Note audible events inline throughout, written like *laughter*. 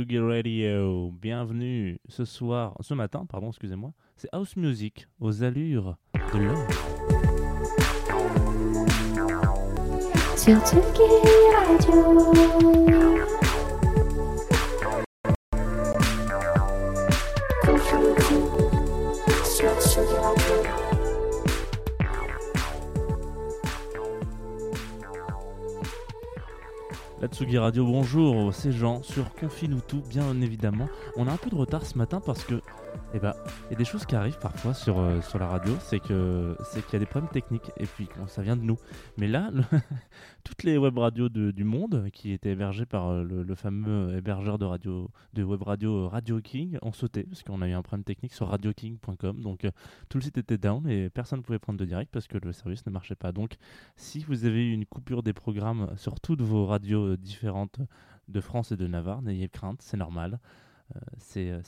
Tsugi Radio, bienvenue ce soir, ce matin, pardon, excusez-moi, c'est House Music aux allures de l'or. La Tsugi Radio, bonjour, c'est Jean sur Confine bien évidemment. On a un peu de retard ce matin parce que, eh ben, il y a des choses qui arrivent parfois sur, euh, sur la radio, c'est que c'est qu'il y a des problèmes techniques et puis bon, ça vient de nous. Mais là, *laughs* toutes les web radios du monde qui étaient hébergées par euh, le, fameux hébergeur de radio de web radio euh, Radio King ont sauté parce qu'on a eu un problème technique sur radioking.com. Donc tout le site était down et personne ne pouvait prendre de direct parce que le service ne marchait pas. Donc si vous avez eu une coupure des programmes sur toutes vos radios différentes de France et de Navarre, n'ayez crainte, c'est normal. C'est euh,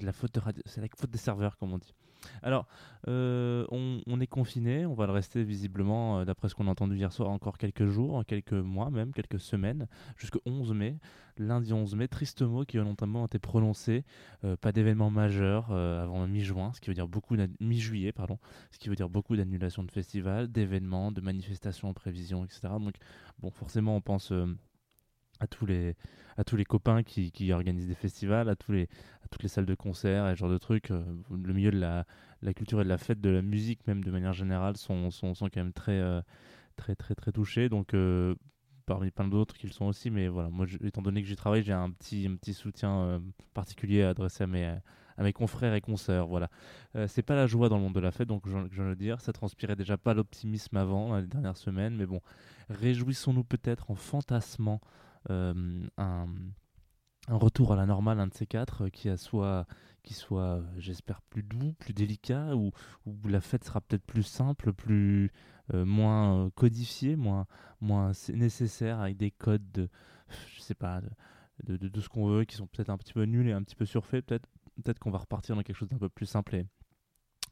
la faute de c'est la faute des serveurs comme on dit. Alors, euh, on, est confiné, on va le rester visiblement, euh, d'après ce qu'on a entendu hier soir, encore quelques jours, quelques mois même, quelques semaines, jusqu'au 11 mai, lundi 11 mai, triste mot qui a longtemps été prononcé, euh, pas d'événement majeur avant mi-juin, ce qui veut dire beaucoup mi-juillet, pardon, ce qui veut dire beaucoup d'annulations de festivals, d'événements, de manifestations en prévision, etc. Donc, bon, forcément, on pense à tous les à tous les copains qui, qui organisent des festivals, à tous les toutes les salles de concert et ce genre de trucs. euh, le milieu de la, la culture et de la fête, de la musique même de manière générale sont, sont, sont quand même très euh, très très très touchés. Donc euh, parmi plein d'autres qu'ils sont aussi, mais voilà, moi étant donné que j'y travaille, j'ai un petit un petit soutien particulier à adresser à mes à mes confrères et consoeurs, voilà. Euh, c'est pas la joie dans le monde de la fête, donc je, je viens de le dire, ça transpirait déjà pas l'optimisme avant, les dernières semaines, mais bon, réjouissons-nous peut-être en fantasmant un, un retour à la normale, un de ces quatre, euh, qui, soit, qui soit, euh, j'espère, plus doux, plus délicat, ou où la fête sera peut-être plus simple, plus euh, moins euh, codifiée, moins, moins nécessaire, avec des codes de, je sais pas, de, de, ce qu'on veut, qui sont peut-être un petit peu nuls et un petit peu surfaits. Peut-être peut-être qu'on va repartir dans quelque chose d'un peu plus simple et,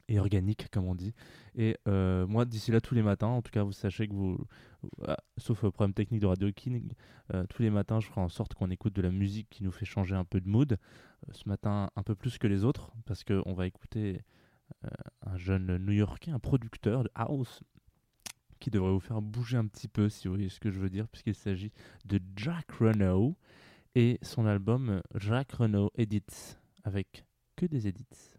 et organique, comme on dit. Et euh, moi, d'ici là, tous les matins, en tout cas, vous sachez que vous, sauf euh, problème technique de Radio King, euh, tous les matins, je ferai en sorte qu'on écoute de la musique qui nous fait changer un peu de mood. Euh, ce matin, un peu plus que les autres, parce qu'on va écouter un jeune New-Yorkais, un producteur de house, qui devrait vous faire bouger un petit peu, si vous voyez ce que je veux dire, puisqu'il s'agit de Jack Renault et son album Jack Renault Edits, avec que des edits.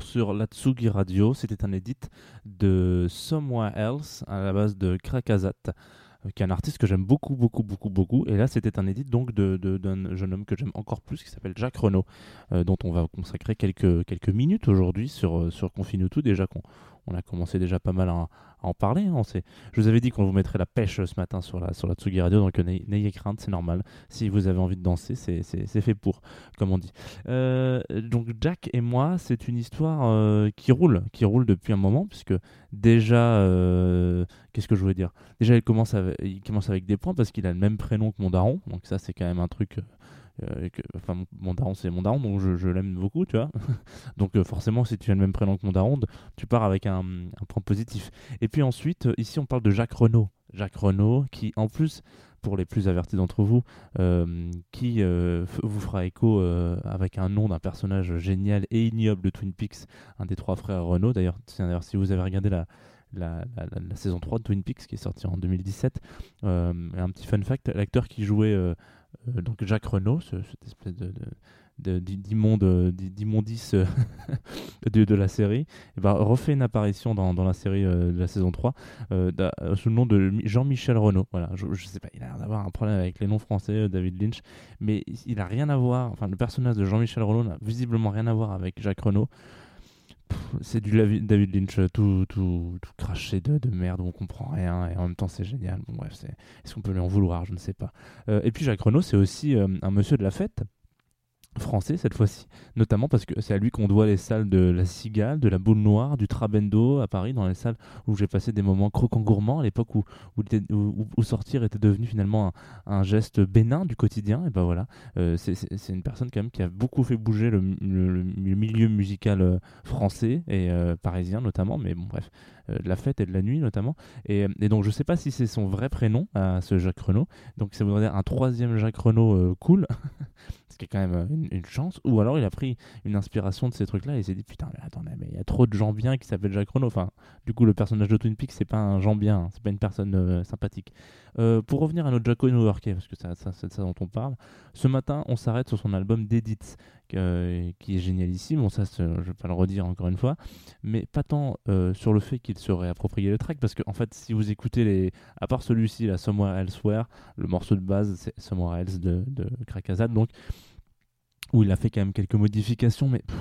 Sur la Tsugi Radio. C'était un edit de Somewhere Else à la base de Krakazat, qui est un artiste que j'aime beaucoup, beaucoup, beaucoup, beaucoup. Et là, c'était un edit donc de- de- d'un jeune homme que j'aime encore plus, qui s'appelle Jacques Renaud, euh, dont on va consacrer quelques, quelques minutes aujourd'hui sur, euh, sur tout. Déjà qu'on on a commencé déjà pas mal à, en parler. hein. Je vous avais dit qu'on vous mettrait la pêche euh, ce matin sur la, sur Tsugi Radio, donc euh, n'ayez crainte, c'est normal. Si vous avez envie de danser, c'est- fait pour, comme on dit. Euh, donc Jack et moi, c'est une histoire qui roule, qui roule depuis un moment, puisque déjà, qu'est-ce que je voulais dire? Déjà, il commence, avec, il commence avec des points parce qu'il a le même prénom que mon daron, donc ça c'est quand même un truc. Euh, enfin, mon- daron c'est mon daron, donc je, l'aime beaucoup, tu vois. *laughs* donc euh, forcément, si tu as le même prénom que mon daron, tu pars avec un, point positif. Et puis ensuite, euh, ici on parle de Jacques Renaud. Jacques Renaud, qui en plus, pour les plus avertis d'entre vous, qui vous fera écho avec un nom d'un personnage génial et ignoble de Twin Peaks, un des trois frères Renaud. D'ailleurs, si vous avez regardé la, la, saison 3 de Twin Peaks qui est sortie en 2017, euh, un petit fun fact, l'acteur qui jouait donc Jacques Renaud, ce- cette espèce de, euh, d'immondice euh, *laughs* de, la série, et ben, refait une apparition dans, dans la série euh, de la saison 3 euh, d'a- euh, sous le nom de Mi- Jean-Michel Renaud. Voilà, je, je sais pas, il a l'air d'avoir un problème avec les noms français, euh, David Lynch, mais il a rien à voir, enfin le personnage de Jean-Michel Renaud n'a visiblement rien à voir avec Jacques Renaud. C'est du David Lynch euh, tout, tout, tout craché de, de merde où on comprend rien et en même temps c'est génial. Bon bref, est-ce qu'on peut lui en vouloir? Je ne sais pas. Euh, et puis Jacques Renaud, c'est aussi euh, un monsieur de la fête français cette fois-ci, notamment parce que c'est à lui qu'on doit les salles de la Cigale, de la Boule Noire, du Trabendo à Paris, dans les salles où j'ai passé des moments croquants gourmands à l'époque où, où, sortir était devenu finalement un, geste bénin du quotidien. Et ben voilà, euh, c'est- une personne quand même qui a beaucoup fait bouger le, milieu musical euh, français et euh, parisien notamment, mais bon bref, de la fête et de la nuit notamment. Et, et donc je sais pas si c'est son vrai prénom à ce Jacques Renaud, donc ça voudrait dire un troisième Jacques Renaud cool. *laughs* ce qui est quand même euh, une, chance, ou alors il a pris une inspiration de ces trucs-là et s'est dit putain, mais attendez, mais il y a trop de gens bien qui s'appellent Jacques Renaud. Enfin, du coup, le personnage de Twin Peaks, c'est pas un gens bien, hein, c'est pas une personne euh, sympathique. Euh, pour revenir à notre Jacko new-yorkais, parce que ça- ça- c'est de ça dont on parle, ce matin, on s'arrête sur son album d'Edith, qui est génialissime. Bon, ça, je vais pas le redire encore une fois, mais pas tant euh, sur le fait qu'il se réapproprié le track, parce que en fait, si vous écoutez les, à part celui-ci, la Somewhere Elsewhere, le morceau de base, c'est Somewhere Else de, de Krakazat, donc où il a fait quand même quelques modifications, mais pff,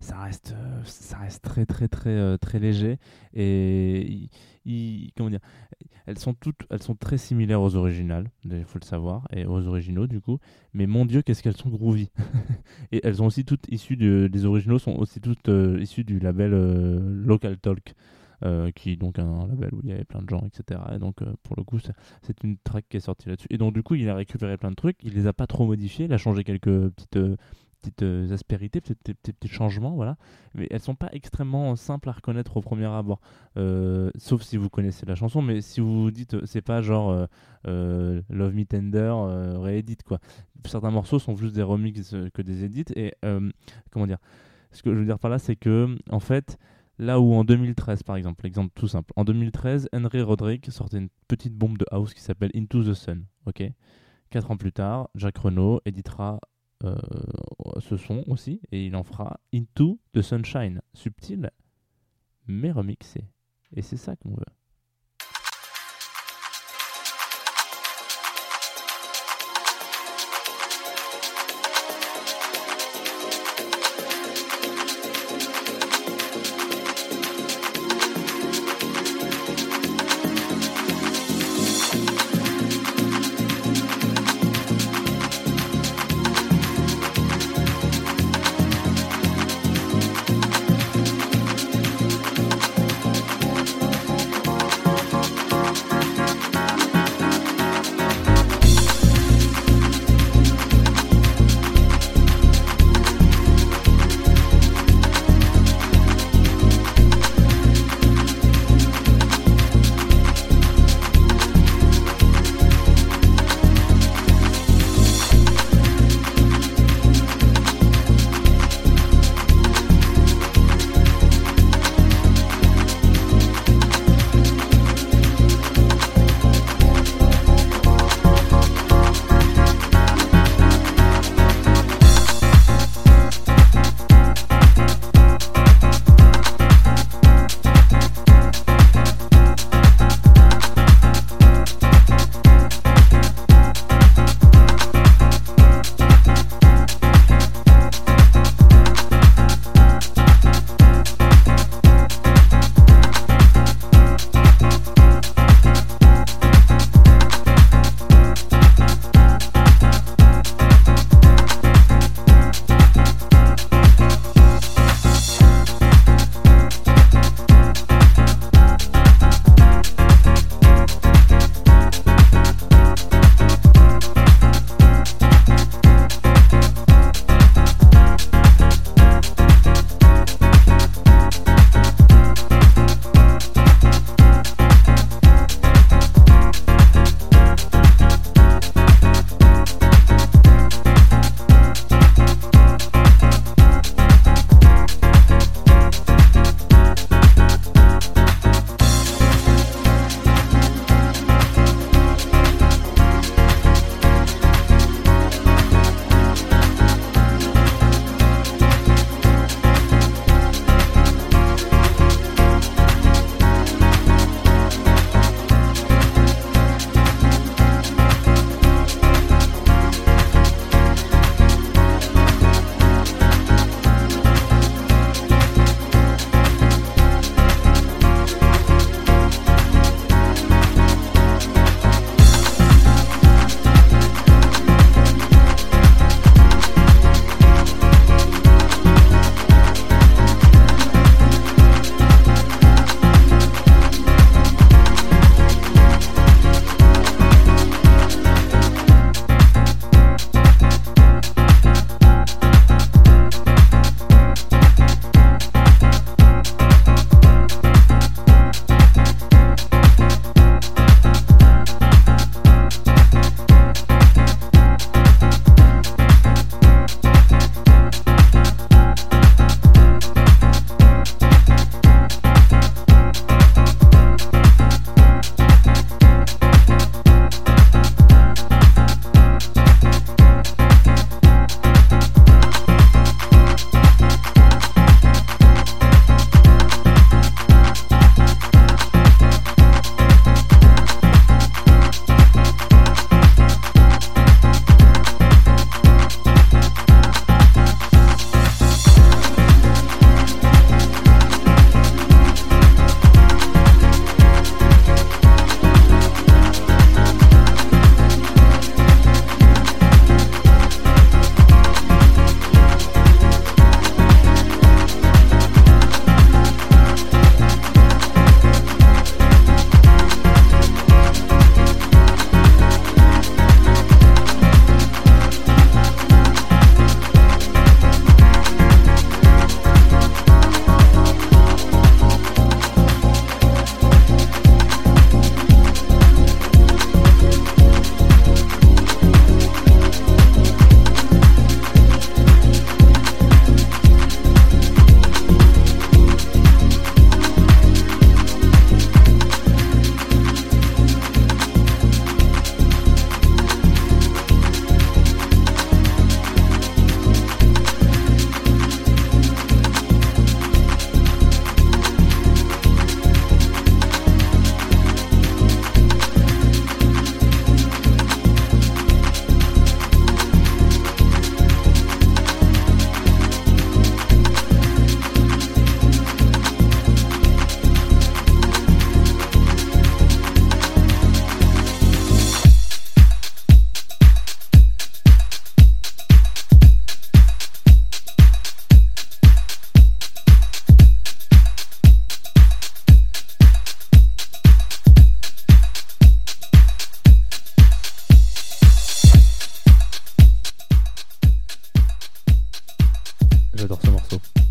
ça reste, euh, ça reste très très très euh, très léger et il- comment dire, elles sont toutes, elles sont très similaires aux originales, il faut le savoir, et aux originaux du coup. Mais mon Dieu, qu'est-ce qu'elles sont groovy *laughs* Et elles sont aussi toutes issues de, les originaux sont aussi toutes euh, issues du label Local Talk. qui est donc un label où il y avait plein de gens, etc. Et donc, pour le coup, c'est- une track qui est sortie là-dessus. Et donc, du coup, il a récupéré plein de trucs, il les a pas trop modifiés, il a changé quelques petites, petites euh, aspérités, petits, petits, petits- changements, voilà. Mais elles sont pas extrêmement simples à reconnaître au premier abord. Euh, sauf si vous connaissez la chanson, mais si vous vous dites, c'est pas genre euh, Love Me Tender, euh, réédit, quoi. Certains morceaux sont plus des remixes que des edits, et comment dire Ce que je veux dire par là, c'est que, en fait, Là où en 2013, par exemple, exemple tout simple, en 2013, Henry Roderick sortait une petite bombe de house qui s'appelle Into the Sun. Ok? Quatre ans plus tard, Jacques Renaud éditera euh, ce son aussi et il en fera Into the Sunshine, subtil mais remixé. Et c'est ça qu'on veut.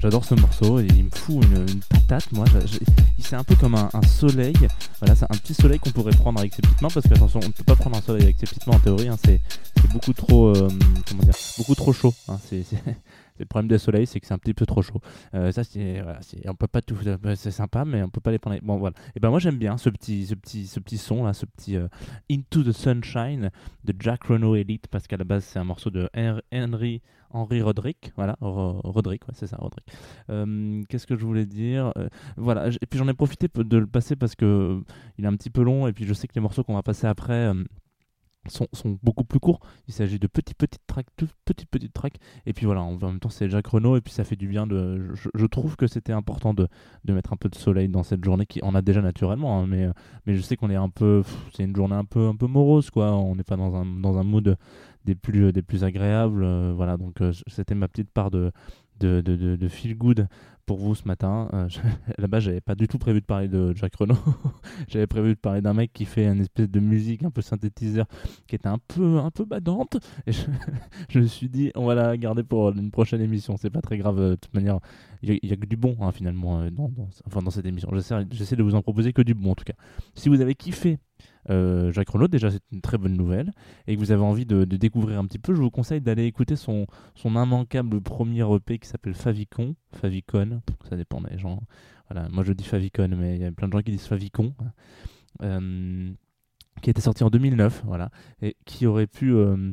J'adore ce morceau, il me fout une, patate, moi. C'est un peu comme un, soleil, voilà, c'est un petit soleil qu'on pourrait prendre avec ses petites mains, parce que attention, on ne peut pas prendre un soleil avec ses petites mains en théorie, hein, c'est beaucoup trop, euh, comment dire, beaucoup trop chaud. hein, *laughs* le problème des soleils, c'est que c'est un petit peu trop chaud. Euh, ça, c'est, voilà, peut pas tout, c'est sympa, mais on peut pas les prendre. Bon, voilà. Et ben moi j'aime bien ce petit, ce petit, ce petit son là, ce petit euh, Into the Sunshine de Jack Renault Elite, parce qu'à la base c'est un morceau de Hen- Henry Henry Roderick, voilà, Ro- Roderick, c'est ça, Roderick. Euh, Qu'est-ce que je voulais dire Euh, Voilà, et puis j'en ai profité de le passer parce que il est un petit peu long, et puis je sais que les morceaux qu'on va passer après. euh, sont, sont beaucoup plus courts. Il s'agit de petits petites tracks, toutes petites petites tracks. Et puis voilà, en, même temps c'est Jacques Renault et puis ça fait du bien de. Je, trouve que c'était important de, de mettre un peu de soleil dans cette journée qui en a déjà naturellement, hein, mais mais je sais qu'on est un peu, c'est une journée un peu un peu morose quoi. On n'est pas dans un dans un mood des plus des plus agréables. euh, voilà, donc euh, c'était ma petite part de de, de, feel good pour vous ce matin. Euh, Là-bas, *laughs* j'avais pas du tout prévu de parler de Jacques Renault. *laughs* j'avais prévu de parler d'un mec qui fait une espèce de musique un peu synthétiseur qui était un peu un peu badante. Et je, *laughs* me suis dit, on va la garder pour une prochaine émission. C'est pas très grave. euh, De toute manière, il y, a- que du bon hein, finalement euh, dans, enfin, dans cette émission. J'essaie de vous en proposer que du bon en tout cas. Si vous avez kiffé euh, Jacques Renault, déjà c'est une très bonne nouvelle, et que vous avez envie de, découvrir un petit peu, je vous conseille d'aller écouter son, immanquable premier EP qui s'appelle Favicon, Favicon, ça dépend des gens. Voilà, moi je dis Favicon, mais il y a plein de gens qui disent Favicon. Euh, qui était sorti en 2009, voilà, et qui aurait pu, euh,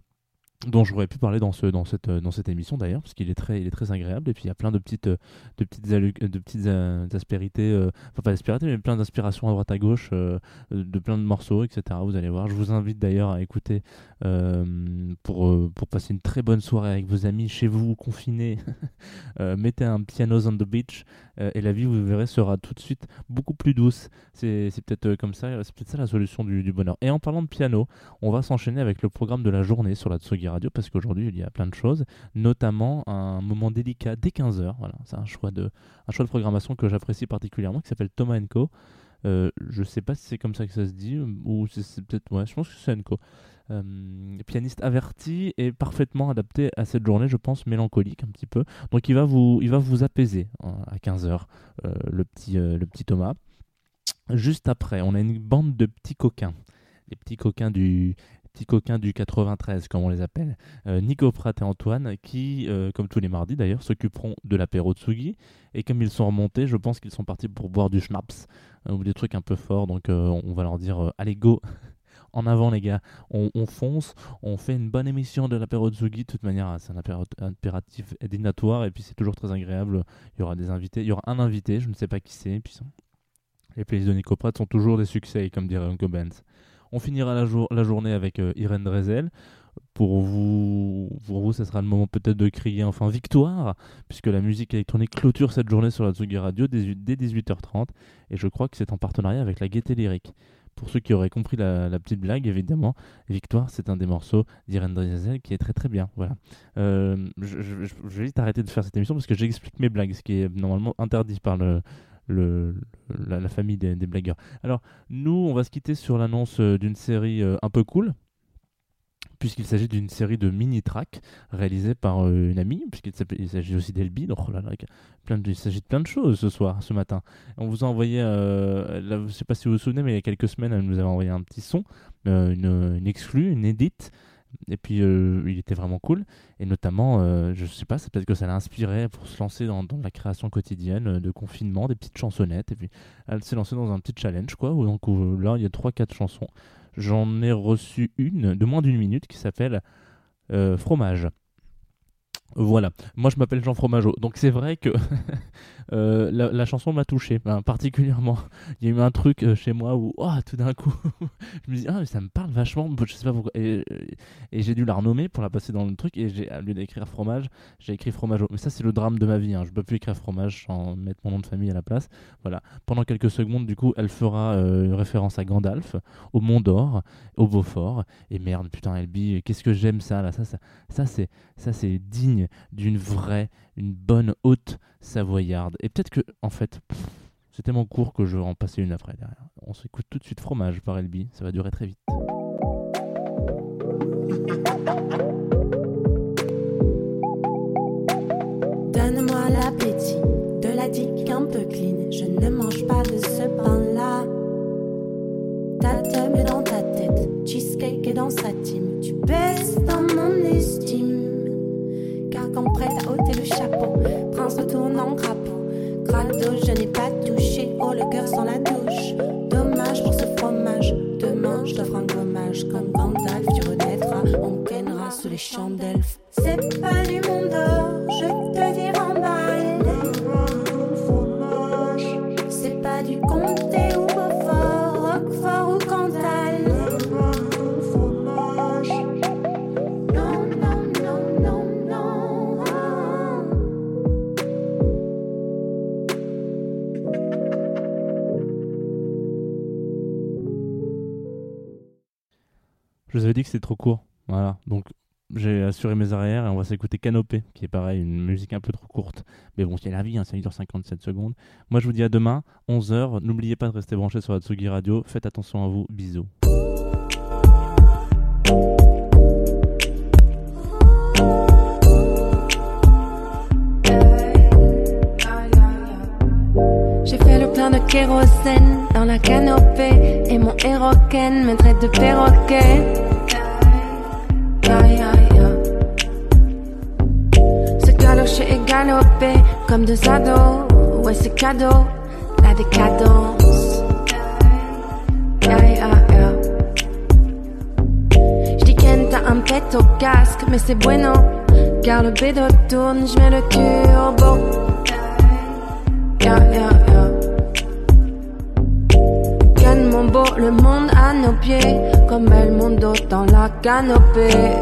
dont j'aurais pu parler dans ce, dans cette, euh, dans cette émission d'ailleurs, parce qu'il est très, il est très agréable, et puis il y a plein de petites, euh, de petites, allu- de petites euh, aspérités, euh, enfin pas aspérités, mais plein d'inspirations à droite à gauche, euh, de plein de morceaux, etc. Vous allez voir. Je vous invite d'ailleurs à écouter euh, pour, euh, pour passer une très bonne soirée avec vos amis chez vous, confinés. *laughs* Euh, mettez un pianos on the beach euh, et la vie, vous verrez, sera tout de suite beaucoup plus douce. C'est peut-être euh, comme ça, c'est peut-être ça la solution du, du bonheur. Et en parlant de piano, on va s'enchaîner avec le programme de la journée sur la Tsugi Radio parce qu'aujourd'hui il y a plein de choses, notamment un moment délicat dès 15h. Voilà, c'est un choix de un choix de programmation que j'apprécie particulièrement qui s'appelle Thomas Co. Euh, je sais pas si c'est comme ça que ça se dit ou si c'est peut-être ouais, je pense que c'est Co. Euh, pianiste averti et parfaitement adapté à cette journée, je pense mélancolique un petit peu. Donc il va vous, il va vous apaiser hein, à 15h, le, petit, euh, le petit Thomas. Juste après, on a une bande de petits coquins. Les petits coquins du, petits coquins du 93, comme on les appelle. Euh, Nico Pratt et Antoine, qui, euh, comme tous les mardis d'ailleurs, s'occuperont de l'apéro Tsugi. Et comme ils sont remontés, je pense qu'ils sont partis pour boire du schnapps euh, ou des trucs un peu forts. Donc on va leur dire allez, go *laughs* en avant les gars, on, on fonce, on fait une bonne émission de l'apéro Tsugi, de toute manière c'est un impératif dînatoire et puis c'est toujours très agréable, il y aura des invités, il y aura un invité, je ne sais pas qui c'est, les playlists de Nico Pratt sont toujours des succès comme dirait Uncle Benz. On finira la, jour- la journée avec euh, Irène Drezel. Pour vous, pour vous, ça sera le moment peut-être de crier enfin victoire, puisque la musique électronique clôture cette journée sur la Tsugi Radio dès dès 18h30, et je crois que c'est en partenariat avec la Gaieté Lyrique. Pour ceux qui auraient compris la, petite blague, évidemment, Victoire, c'est un des morceaux d'Irène Drezel qui est très très bien. Voilà. Euh, je vais vite arrêter de faire cette émission parce que j'explique mes blagues, ce qui est normalement interdit par le, le- la, famille des, des blagueurs. Alors, nous, on va se quitter sur l'annonce euh, d'une série euh, un peu cool. Puisqu'il s'agit d'une série de mini-tracks réalisée par euh, une amie, puisqu'il s'agit aussi d'Elbi. Oh là là, plein il s'agit de plein de choses ce soir, ce matin. On vous a envoyé, je ne sais pas si vous vous souvenez, mais il y a quelques semaines, elle nous avait envoyé un petit son, une, une exclue, une édite. Et puis euh, il était vraiment cool. Et notamment, euh, je sais pas, c'est peut-être que ça l'a inspiré pour se lancer dans, la création quotidienne euh, de confinement, des petites chansonnettes. Et puis elle s'est lancée dans un petit challenge, quoi. Où, donc où, là, il y a 3-4 chansons. J'en ai reçu une de moins d'une minute qui s'appelle Fromage. Voilà, moi je m'appelle Jean Fromageau, donc c'est vrai que *laughs* euh, la, chanson m'a touché, ben, particulièrement. *laughs* Il y a eu un truc euh, chez moi où, oh, tout d'un coup, *laughs* je me dis, ah, ça me parle vachement, je sais pas pourquoi. Et, et j'ai dû la renommer pour la passer dans le truc, et j'ai, au lieu d'écrire fromage, j'ai écrit fromageau. Mais ça, c'est le drame de ma vie, hein. je peux plus écrire fromage sans mettre mon nom de famille à la place. Voilà, pendant quelques secondes, du coup, elle fera euh, une référence à Gandalf, au Mont d'Or, au Beaufort, et merde, putain, Elbi, qu'est-ce que j'aime ça, là, ça, ça, ça c'est, ça, c'est d'une vraie, une bonne haute savoyarde. Et peut-être que, en fait, c'est tellement court que je vais en passer une après derrière. On s'écoute tout de suite Fromage par Elbi, ça va durer très vite. Donne-moi l'appétit de la digue un peu clean. Je ne mange pas de ce pain-là. Ta teub est dans ta tête, cheesecake est dans sa team. Tu baisses quand prête à ôter le chapeau, prince retourne en crapaud. Crado, je n'ai pas touché. Oh, le cœur sans la douche. Dommage pour ce fromage. Demain, je t'offre un gommage. Comme Gandalf, tu renaîtras. On kennera sous les champs d'elfes. C'est pas du monde d'or, je te dis en bail. C'est pas du comté Je vous avais dit que c'était trop court. Voilà. Donc j'ai assuré mes arrières et on va s'écouter Canopé, qui est pareil, une musique un peu trop courte. Mais bon, c'est la vie, hein, ça dure 57 secondes. Moi je vous dis à demain, 11h. N'oubliez pas de rester branché sur la Tsugi Radio. Faites attention à vous. Bisous. J'ai fait le plein de kérosène dans la canopée et mon héroquène me traite de perroquet. Ya, ya, ya. Se comme deux ados. Ouais, c'est cadeau, la décadence. Ya, ya, ya. J'dis Ken, t'as un pet au casque, mais c'est bueno. Car le bédo tourne, j'mets le turbo. Ya, ya. Le monde à nos pieds. Comme El Mundo dans la canopée.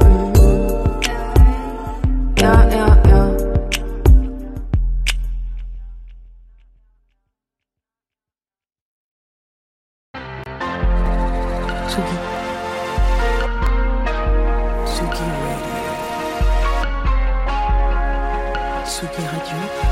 Radio.